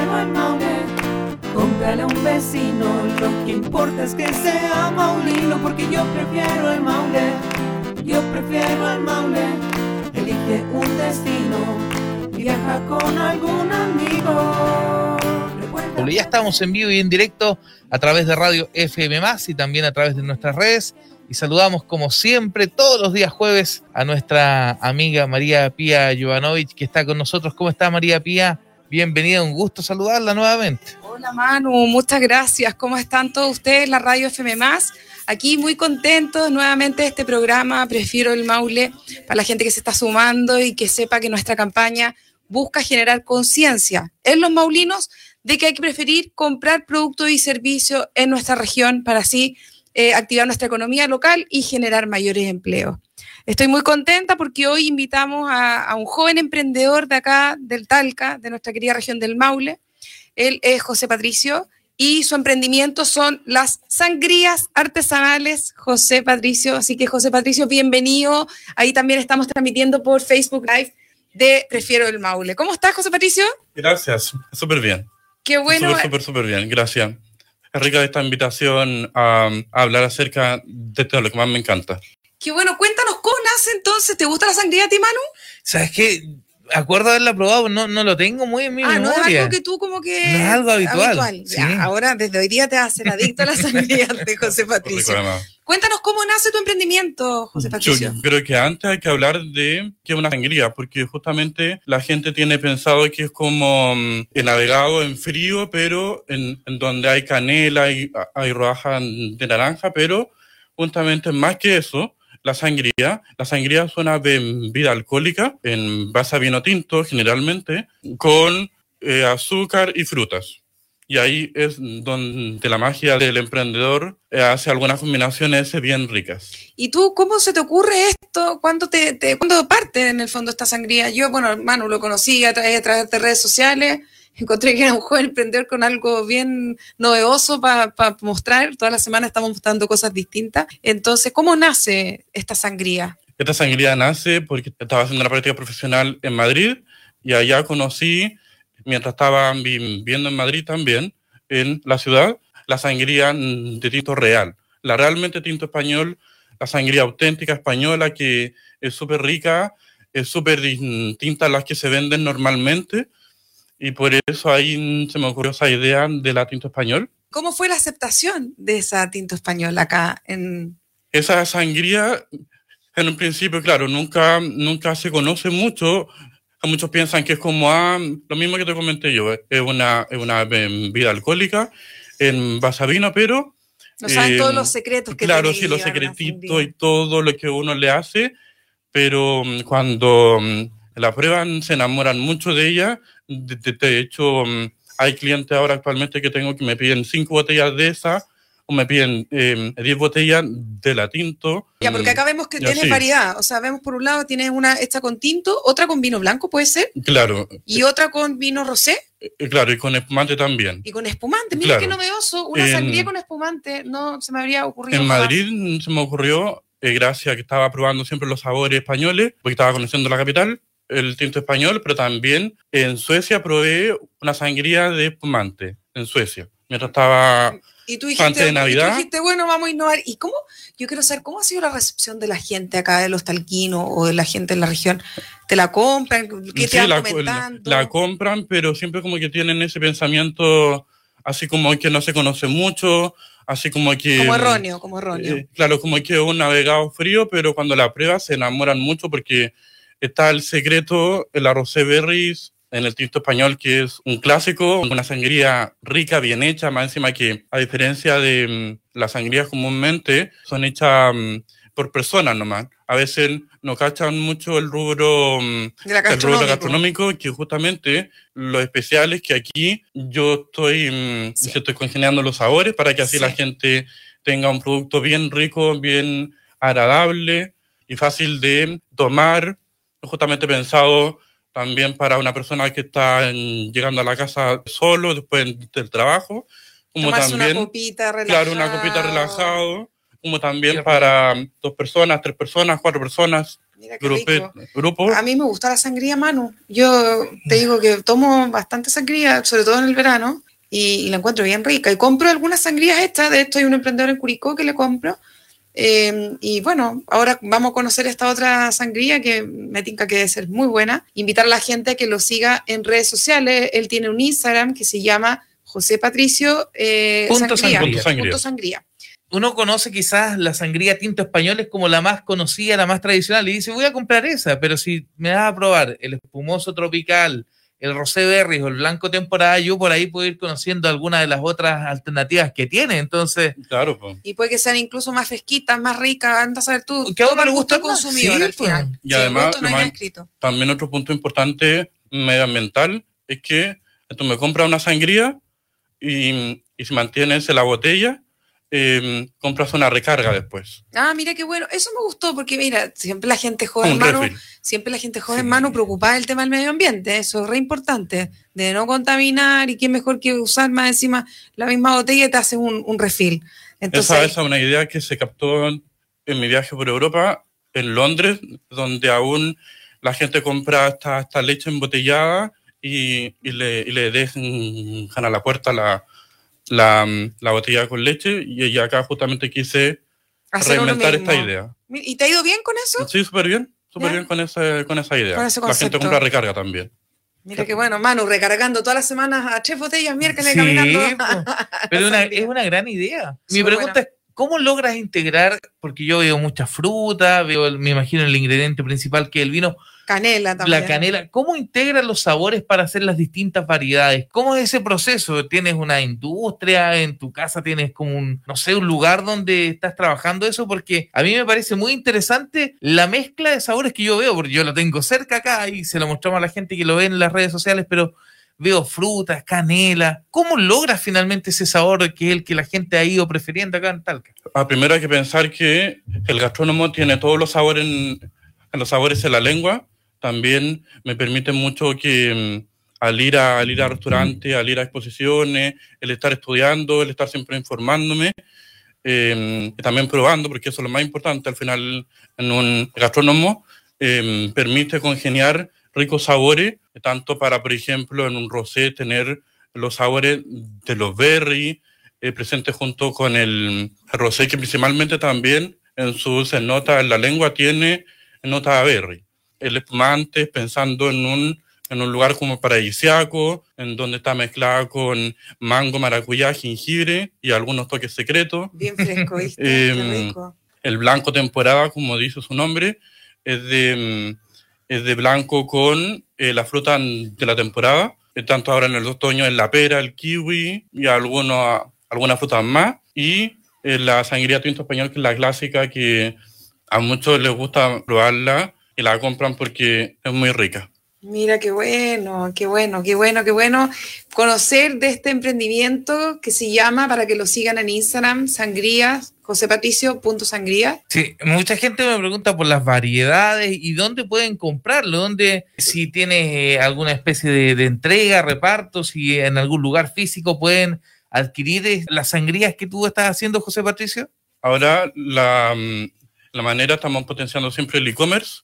prefiero el Maule. Cómprale a un vecino, lo que importa es que sea maulino, porque yo prefiero el Maule. Yo prefiero el Maule. Elige un destino, viaja con algún amigo. Recuerda- Ya estamos en vivo y en directo a través de Radio FM y también a través de nuestras redes. Y saludamos como siempre todos los días jueves a nuestra amiga María Pía Jovanovic que está con nosotros. ¿Cómo está María Pía? Bienvenida, un gusto saludarla nuevamente. Hola Manu, muchas gracias. ¿Cómo están todos ustedes? La Radio FM Aquí muy contentos nuevamente de este programa. Prefiero el Maule para la gente que se está sumando y que sepa que nuestra campaña busca generar conciencia en los maulinos de que hay que preferir comprar productos y servicios en nuestra región para así eh, activar nuestra economía local y generar mayores empleos. Estoy muy contenta porque hoy invitamos a, a un joven emprendedor de acá, del Talca, de nuestra querida región del Maule. Él es José Patricio y su emprendimiento son las sangrías artesanales José Patricio. Así que José Patricio, bienvenido. Ahí también estamos transmitiendo por Facebook Live de Prefiero el Maule. ¿Cómo estás, José Patricio? Gracias, súper bien. Qué bueno. Súper, súper, súper bien, gracias. Es rica esta invitación a, a hablar acerca de todo lo que más me encanta. Qué bueno. Cuéntanos entonces. ¿Te gusta la sangría a ti, Manu? ¿Sabes qué? Acuerdo haberla probado, no, no lo tengo muy en mi Ah, no es memoria. algo que tú como que... No es algo habitual, Ya, sí. ahora, desde hoy día te vas a hacer adicto a la sangría de José Patricio. Cuéntanos cómo nace tu emprendimiento, José Yo Patricio. creo que antes hay que hablar de qué es una sangría, porque justamente la gente tiene pensado que es como mm, el navegado en frío, pero en, en donde hay canela y hay rodajas de naranja, pero justamente más que eso, la sangría, la sangría es una bebida alcohólica en base a vino tinto generalmente, con eh, azúcar y frutas. Y ahí es donde la magia del emprendedor eh, hace algunas combinaciones bien ricas. ¿Y tú cómo se te ocurre esto? ¿Cuándo, te, te- ¿cuándo parte en el fondo esta sangría? Yo, bueno, Manu, lo conocí a a través de redes sociales. Encontré que era un joven emprendedor con algo bien novedoso para mostrar. Toda la semana estamos mostrando cosas distintas. Entonces, ¿cómo nace esta sangría? Esta sangría nace porque estaba haciendo una práctica profesional en Madrid y allá conocí, mientras estaba viviendo en Madrid también, en la ciudad, la sangría de tinto real. La realmente tinto español, la sangría auténtica española que es súper rica, es súper distinta a las que se venden normalmente y por eso ahí se me ocurrió esa idea de la tinto español. ¿Cómo fue la aceptación de esa tinto español acá en... esa sangría, en un principio, claro, nunca, nunca se conoce mucho. Muchos piensan que es como ah, lo mismo que te comenté yo, es una, es una bebida alcohólica en base a vino, pero No saben Eh, todos los secretos que claro, sí, los secretitos y todo lo que uno le hace, pero mm, cuando mm, la prueban se enamoran mucho de ella. De, de- de hecho, mm, hay clientes ahora actualmente que tengo que me piden cinco botellas de esa o me piden eh, 10 botellas de la tinto. Ya, porque Mm, acá vemos que Ya, tienes sí. variedad. O sea, vemos por un lado tienes una hecha con tinto, otra con vino blanco, puede ser, Claro, y otra con vino rosé eh, claro, y con espumante también. y con espumante. Mira Claro. qué novedoso, una En- sangría con espumante. No se me habría ocurrido. En. Madrid mm, se me ocurrió, eh, gracias a que estaba probando siempre los sabores españoles, porque estaba conociendo la capital, el tinto español, pero también en Suecia probé una sangría de espumante, en Suecia, mientras estaba... Y tú dijiste, antes de y tú Navidad. dijiste, bueno, vamos a innovar. ¿Y cómo? Yo quiero saber cómo ha sido la recepción de la gente acá, de los talquinos o de la gente en la región. ¿Te la compran? ¿Qué te Sí, van la, comentando? la compran, pero siempre como que tienen ese pensamiento así como que no se conoce mucho, así como que... como erróneo, como erróneo. Eh, claro, como que un navegado frío, pero cuando la pruebas se enamoran mucho porque está el secreto, el arroz berries en el tinto español, que es un clásico, una sangría rica, bien hecha, más encima que a diferencia de mm, las sangrías comúnmente, son hechas mm, por personas nomás. A veces no cachan mucho el rubro, mm, el rubro gastronómico. que justamente lo especial es que aquí yo estoy, Sí. estoy congeniando los sabores para que así Sí. la gente tenga un producto bien rico, bien agradable y fácil de tomar, justamente pensado también para una persona que está en- llegando a la casa solo después del trabajo, como Tomarse también, una copita relajada. claro, una copita relajado, como también para dos personas, tres personas, cuatro personas, grupo. A mí me gusta la sangría, Manu. Yo te digo que tomo bastante sangría, sobre todo en el verano, y, y la encuentro bien rica. Y compro algunas sangrías estas. De hecho, hay un emprendedor en Curicó que le compro. Eh, y bueno, ahora vamos a conocer esta otra sangría que me tinca que debe ser muy buena. Invitar a la gente a que lo siga en redes sociales. Él tiene un Instagram que se llama José Patricio eh, Punto sangría. Punto sangría. Punto sangría. Uno conoce quizás la sangría tinto español es como la más conocida, la más tradicional, y dice, voy a comprar esa, pero si me das a probar el espumoso tropical, el rosé berry o el blanco temporada, yo por ahí puedo ir conociendo algunas de las otras alternativas que tiene. Entonces, Claro, pues. Y puede que sean incluso más fresquitas, más ricas. Anda a saber tú. Que a uno todo le el gusto consumidor sí, al final. pues. Y Sí, además, no lo hay más- escrito. También otro punto importante medioambiental es que tú me compras una sangría y, y si mantienes en la botella, eh, compras una recarga después. Ah, mira qué bueno. Eso me gustó porque, mira, siempre la gente joven, mano, siempre la gente joven, Sí. mano, preocupada del tema del medio ambiente. Eso es re importante, de no contaminar y qué mejor que usar más encima la misma botella y te hace un, un refill. Entonces, esa, esa es una idea que se captó en, en mi viaje por Europa, en Londres, donde aún la gente compra esta, esta leche embotellada y, y le, y le dejan a la puerta la, la, la botella con leche. Y acá justamente quise hacer reinventar esta idea. ¿Y te ha ido bien con eso? Sí, súper bien, súper bien con, ese, con esa idea. Con ese la gente compra recarga también. Mira qué bueno, Manu, recargando todas las semanas a tres botellas miércoles Sí, caminando. pero una- es una gran idea. Mi pregunta es, ¿cómo logras integrar? Porque yo veo mucha fruta, veo, el- me imagino el ingrediente principal que es el vino, Canela también. la canela. ¿Cómo integras los sabores para hacer las distintas variedades? ¿Cómo es ese proceso? ¿Tienes una industria? ¿En tu casa tienes como un, no sé, un lugar donde estás trabajando eso? Porque a mí me parece muy interesante la mezcla de sabores que yo veo, porque yo lo tengo cerca acá y se lo mostramos a la gente que lo ve en las redes sociales, pero veo frutas, canela. ¿Cómo logras finalmente ese sabor que es el que la gente ha ido prefiriendo acá en Talca? Ah, primero hay que pensar que el gastrónomo tiene todos los sabores en, los sabores en la lengua. También me permite mucho que mm, al ir a, al ir a restaurantes, al ir a exposiciones, el estar estudiando, el estar siempre informándome, y también probando, porque eso es lo más importante al final en un gastrónomo, eh, permite congeniar ricos sabores, tanto para, por ejemplo, en un rosé tener los sabores de los berries, eh, presente junto con el rosé, que principalmente también en sus notas en la lengua tiene nota a berry. El espumante, pensando en un, en un lugar como paradisiaco, en donde está mezclada con mango, maracuyá, jengibre y algunos toques secretos. Bien fresco, rico. El blanco temporada, como dice su nombre, es de, es de blanco con eh, la fruta de la temporada. Eh, Tanto ahora en el otoño es la pera, el kiwi y algunos, algunas frutas más. Y eh, la sangría tinto español, que es la clásica, que a muchos les gusta probarla y la compran porque es muy rica. Mira, qué bueno, qué bueno, qué bueno, qué bueno conocer de este emprendimiento que se llama, para que lo sigan en Instagram, sangrías, josepatricio.sangría. Sí, mucha gente me pregunta por las variedades y dónde pueden comprarlo, dónde, si tienes eh, alguna especie de, de entrega, reparto, si en algún lugar físico pueden adquirir las sangrías que tú estás haciendo, José Patricio. Ahora, la, mm, la manera, estamos potenciando siempre el e-commerce,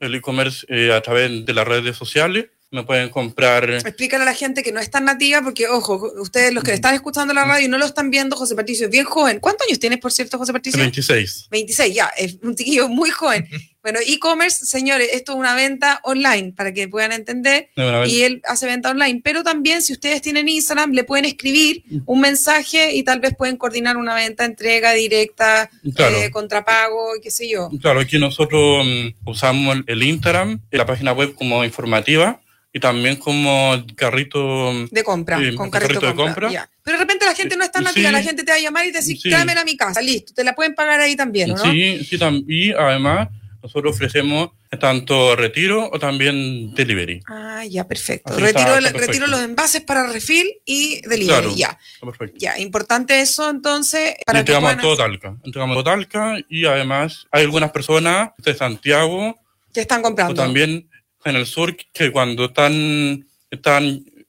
el e-commerce eh, a través de las redes sociales. Me pueden comprar Explícale a la gente que no es tan nativa, porque, ojo, ustedes los que están escuchando la radio y no lo están viendo, José Patricio es bien joven. ¿Cuántos años tienes, por cierto, José Patricio? 26. 26, ya, es un chiquillo muy joven. Bueno, e-commerce, señores, esto es una venta online, para que puedan entender. y él hace venta online. Pero también, si ustedes tienen Instagram, le pueden escribir un mensaje y tal vez pueden coordinar una venta, entrega directa, Claro. eh, contrapago, qué sé yo. Claro, aquí nosotros mm, usamos el- Instagram la página web como informativa y también como carrito. De compra, con carrito, carrito de compra. Pero de repente la gente no está Sí. nativa, la gente te va a llamar y te dice, Sí. tráemela a mi casa, listo, te la pueden pagar ahí también, ¿o ¿no? Sí, sí, y además nosotros ofrecemos tanto retiro o también delivery. Ah, ya, perfecto. Así Retiro, está, está retiro perfecto. los envases para refill y delivery, Claro. ya. Perfecto. Ya, importante eso entonces para que entregamos puedan- todo Talca. Entregamos todo Talca y además hay algunas personas de Santiago que están o comprando. también en el sur que cuando están, están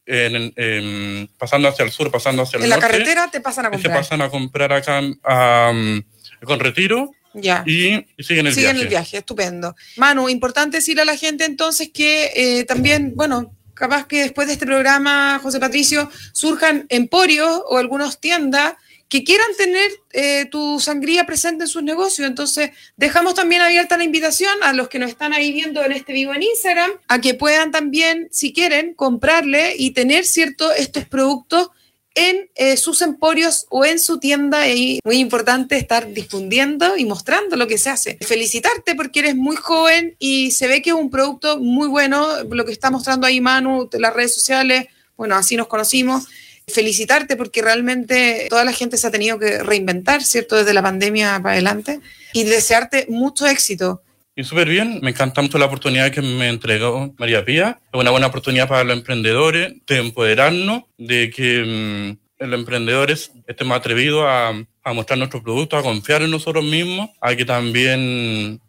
en- en- pasando hacia el sur, pasando hacia el en la norte, carretera te pasan a se comprar. pasan a comprar acá um, con retiro Ya. y, y siguen el Siguen viaje. el viaje, estupendo. Manu, importante decirle a la gente entonces que eh, también, bueno, capaz que después de este programa, José Patricio, surjan emporios o algunas tiendas que quieran tener eh, tu sangría presente en sus negocios. Entonces, dejamos también abierta la invitación a los que nos están ahí viendo en este vivo en Instagram, a que puedan también, si quieren, comprarle y tener, ¿cierto?, estos productos en eh, sus emporios o en su tienda y muy importante estar difundiendo y mostrando lo que se hace. Felicitarte porque eres muy joven y se ve que es un producto muy bueno, lo que está mostrando ahí Manu, las redes sociales, bueno, así nos conocimos. Felicitarte porque realmente toda la gente se ha tenido que reinventar, ¿cierto? Desde la pandemia para adelante y desearte mucho éxito. Y súper bien, me encanta mucho la oportunidad que me entregó María Pía. Es una buena oportunidad para los emprendedores de empoderarnos, de que mm, los emprendedores estemos atrevidos a, a mostrar nuestros productos, a confiar en nosotros mismos, a que también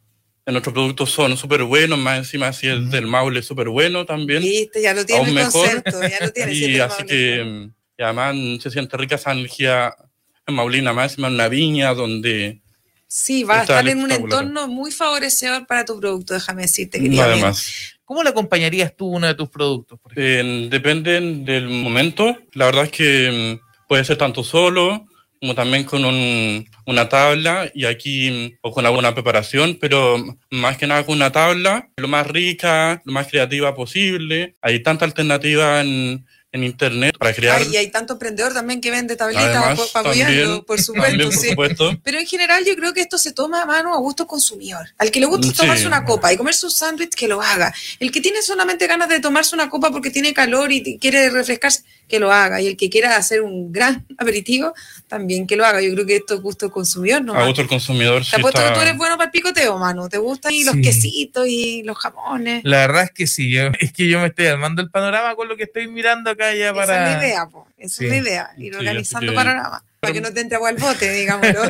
nuestros productos son súper buenos, más encima si es del Maule súper bueno también. Viste, ya lo tienes el mejor. concepto, ya lo tienes. Y así que, y además se siente rica esa energía en Maulina, más en una viña donde, Sí, va a estar en un entorno muy favorecedor para tu producto, déjame decirte, querida amiga. además. ¿Cómo le acompañarías tú uno de tus productos? por? Eh, depende del momento. La verdad es que mm, puede ser tanto solo como también con un- una tabla y aquí mm, o con alguna preparación, pero más que nada con una tabla, lo más rica, lo más creativa posible. Hay tanta alternativa en, en internet para crear. Ay, y hay tanto emprendedor también que vende tablitas por- supuesto, también, por sí. supuesto. Pero en general yo creo que esto se toma a mano a gusto consumidor. Al que le gusta Sí. tomarse una copa y comerse un sándwich, que lo haga. El que tiene solamente ganas de tomarse una copa porque tiene calor y quiere refrescarse, que lo haga. Y el que quiera hacer un gran aperitivo, también que lo haga. Yo creo que esto es gusto consumidor, ¿no? A gusto el consumidor. Te sí apuesto que tú eres bueno para el picoteo, mano. ¿Te gustan y los Sí. quesitos y los jamones? La verdad es que sí, yo- es que yo me estoy armando el panorama con lo que estoy mirando acá ya Esa es para... la idea, po. Esa Sí. es la idea. Ir Sí, organizando panorama. Para que no te entre agua al bote, digámoslo.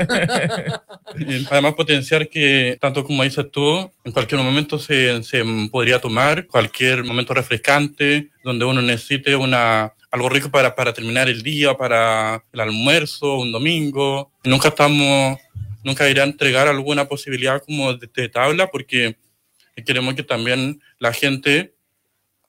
Además, potenciar que, tanto como dices tú, en cualquier momento se, se podría tomar, cualquier momento refrescante, donde uno necesite una, algo rico para, para terminar el día, para el almuerzo, un domingo. Nunca estamos, nunca irá a entregar alguna posibilidad como de, de tabla, porque queremos que también la gente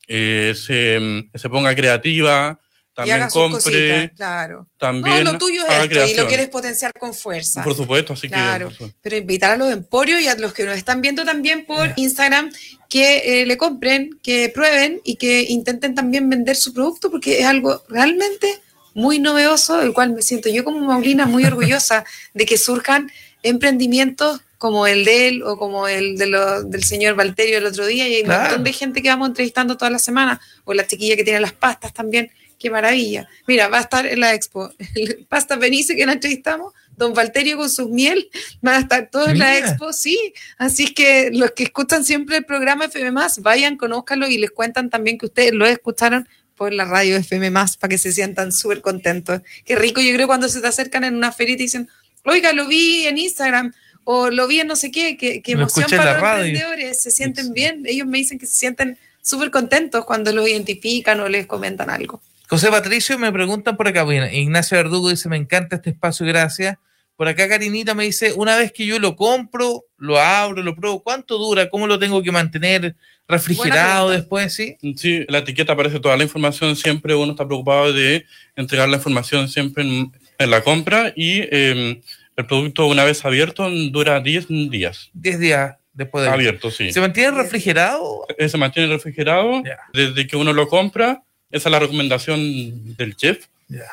eh, se, se ponga creativa, también haga sus compre, cositas, claro. también No, lo tuyo es esto y lo quieres potenciar con fuerza. Por supuesto, así Claro. que... su- Pero invitar a los emporios y a los que nos están viendo también por Instagram que eh, le compren, que prueben y que intenten también vender su producto porque es algo realmente muy novedoso, del cual me siento yo como Maulina muy orgullosa de que surjan emprendimientos como el de él o como el de lo- del señor Valterio el otro día y hay un Claro. montón de gente que vamos entrevistando toda la semana o la chiquilla que tiene las pastas también. Qué maravilla. Mira, va a estar en la expo. El Pasta Benice que la entrevistamos, don Valterio con sus miel, van a estar todos en la expo, sí. Así es que los que escuchan siempre el programa FM, vayan, conózcanlo y les cuentan también que ustedes lo escucharon por la radio FM, para que se sientan súper contentos. Qué rico, yo creo, cuando se te acercan en una feria y te dicen, oiga, lo vi en Instagram. O lo vi en no sé qué, qué, qué Lo emoción para la los radio. emprendedores, se sienten bien, ellos me dicen que se sienten súper contentos cuando los identifican o les comentan algo. José Patricio me preguntan por acá, bueno, Ignacio Verdugo dice, me encanta este espacio, gracias. Por acá Karinita me dice, una vez que yo lo compro, lo abro, lo pruebo, ¿cuánto dura? ¿Cómo lo tengo que mantener refrigerado después? Sí. Sí, la etiqueta aparece toda la información, siempre uno está preocupado de entregar la información siempre en, en la compra y eh, el producto una vez abierto dura 10 días. 10 días después de... Abierto, sí. ¿Se mantiene refrigerado? Eh, Se mantiene refrigerado desde que uno lo compra. Esa es la recomendación del chef, Ya.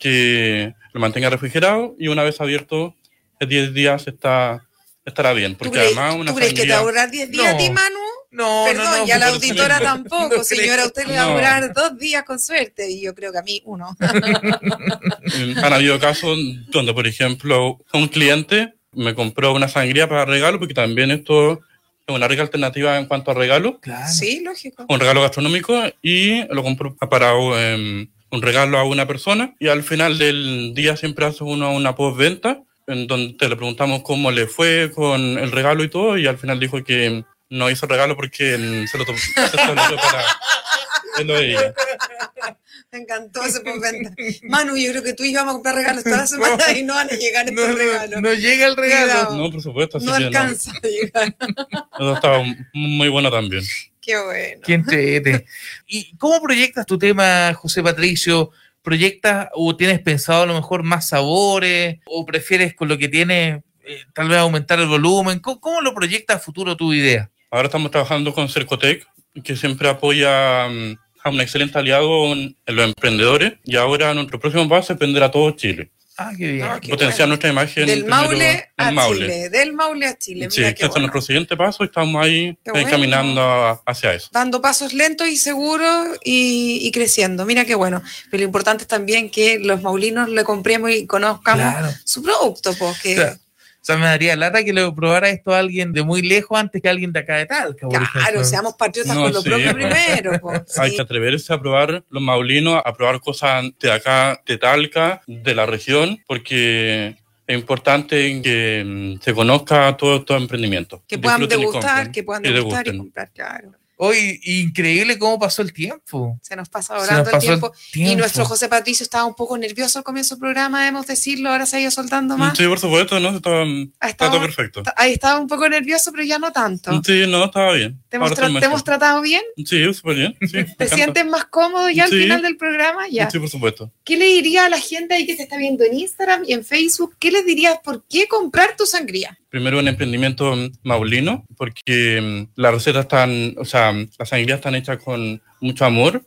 que lo mantenga refrigerado y una vez abierto, en 10 días está, estará bien. ¿Tú Porque crees, además una tú crees que te a sangría- durar 10 días a No. ti, Manu? No, Perdón, no, no. ya la auditora tampoco, No señora. Usted le va a No. durar dos días con suerte y yo creo que a mí uno. Han habido casos donde, por ejemplo, un cliente me compró una sangría para regalo, porque también esto es una rica alternativa en cuanto a regalo, Claro. Sí, lógico. un regalo gastronómico, y lo compró para eh, un regalo a una persona. Y al final del día siempre hace uno una postventa, en donde le preguntamos cómo le fue con el regalo y todo, y al final dijo que no hizo regalo porque mm, se lo tomó se lo para él o ella. Me encantó ese postventa. Manu, yo creo que tú íbamos a comprar regalos toda la semana y no van a llegar estos No, regalos. no, no llega el regalo. No, por supuesto. así No que no. alcanza a llegar. Eso estaba muy bueno también. Qué bueno. Qué entrete. ¿Y cómo proyectas tu tema, José Patricio? ¿Proyectas o tienes pensado a lo mejor más sabores? ¿O prefieres con lo que tienes eh, tal vez aumentar el volumen? ¿Cómo, cómo lo proyectas a futuro tu idea? Ahora estamos trabajando con Cercotec, que siempre apoya mm, a un excelente aliado en, los emprendedores. Y ahora nuestro próximo paso es vender a todo Chile. Ah, qué bien. Ah, qué Potenciar bueno. nuestra imagen. Del primero Maule a Maule. Chile. Del Maule a Chile. Sí, Mira este es bueno. nuestro siguiente paso y estamos ahí bueno. caminando hacia eso. Dando pasos lentos y seguros y, y creciendo. Mira qué bueno. Pero lo importante es también que los maulinos le compremos y conozcamos Claro. su producto, porque Claro. O sea, me daría lata que le probara esto a alguien de muy lejos antes que a alguien de acá de Talca, claro, seamos patriotas No, con lo sí, propio pues. primero. Hay Sí. que atreverse a probar los maulinos, a probar cosas de acá, de Talca, de la región, porque es importante que mm, se conozca todo estos emprendimientos. Que puedan Disfruten degustar, que puedan degustar y comprar, claro. Hoy, increíble cómo pasó el tiempo. Se nos pasa Se volando nos el el tiempo. Y tiempo. nuestro José Patricio estaba un poco nervioso al comienzo del programa, debemos decirlo, ahora se ha ido soltando más. Sí, por supuesto, ¿no? Está estado- todo perfecto. Ahí estaba un poco nervioso, pero ya no tanto. Sí, no, estaba bien. ¿Te hemos, tra- te hemos tratado bien? Sí, súper bien. Sí, ¿Te sientes más cómodo ya al Sí. final del programa? Ya. Sí, por supuesto. ¿Qué le diría a la gente ahí que te está viendo en Instagram y en Facebook? ¿Qué les dirías por qué comprar tu sangría? Primero un emprendimiento maulino, porque mm, las recetas están, o sea, las sangrías están hechas con mucho amor,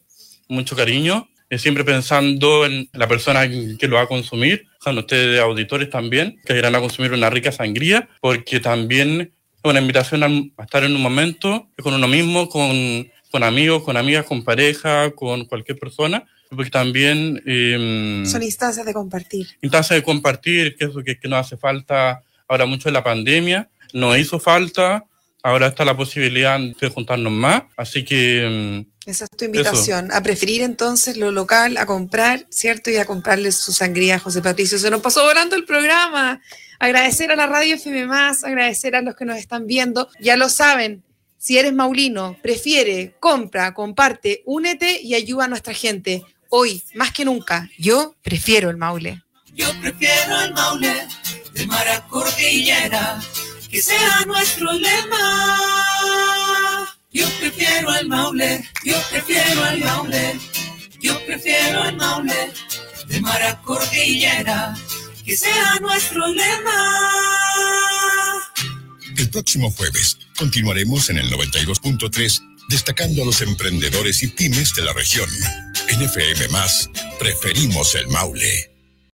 mucho cariño, eh, siempre pensando en la persona que lo va a consumir, o sea, ustedes auditores también, que irán a consumir una rica sangría, porque también es una invitación a estar en un momento con uno mismo, con, con amigos, con amigas, con pareja, con cualquier persona, porque también... eh, Son instancias de compartir. instancia de compartir, que eso que, que nos hace falta ahora mucho en la pandemia, nos hizo falta, ahora está la posibilidad de juntarnos más, así que mm, Esa es tu invitación. A preferir entonces lo local, a comprar, ¿cierto? Y a comprarle su sangría a José Patricio. Se nos pasó volando el programa. Agradecer a la radio FM, agradecer a los que nos están viendo. Ya lo saben, si eres maulino, prefiere, compra, comparte, únete y ayuda a nuestra gente. Hoy, más que nunca, yo prefiero el maule. Yo prefiero el Maule de Maracordillera, que sea nuestro lema. Yo prefiero el Maule, yo prefiero el Maule, yo prefiero el Maule de Maracordillera, que sea nuestro lema. El próximo jueves continuaremos en el 92.3 destacando a los emprendedores y pymes de la región. En FM Más, preferimos el Maule.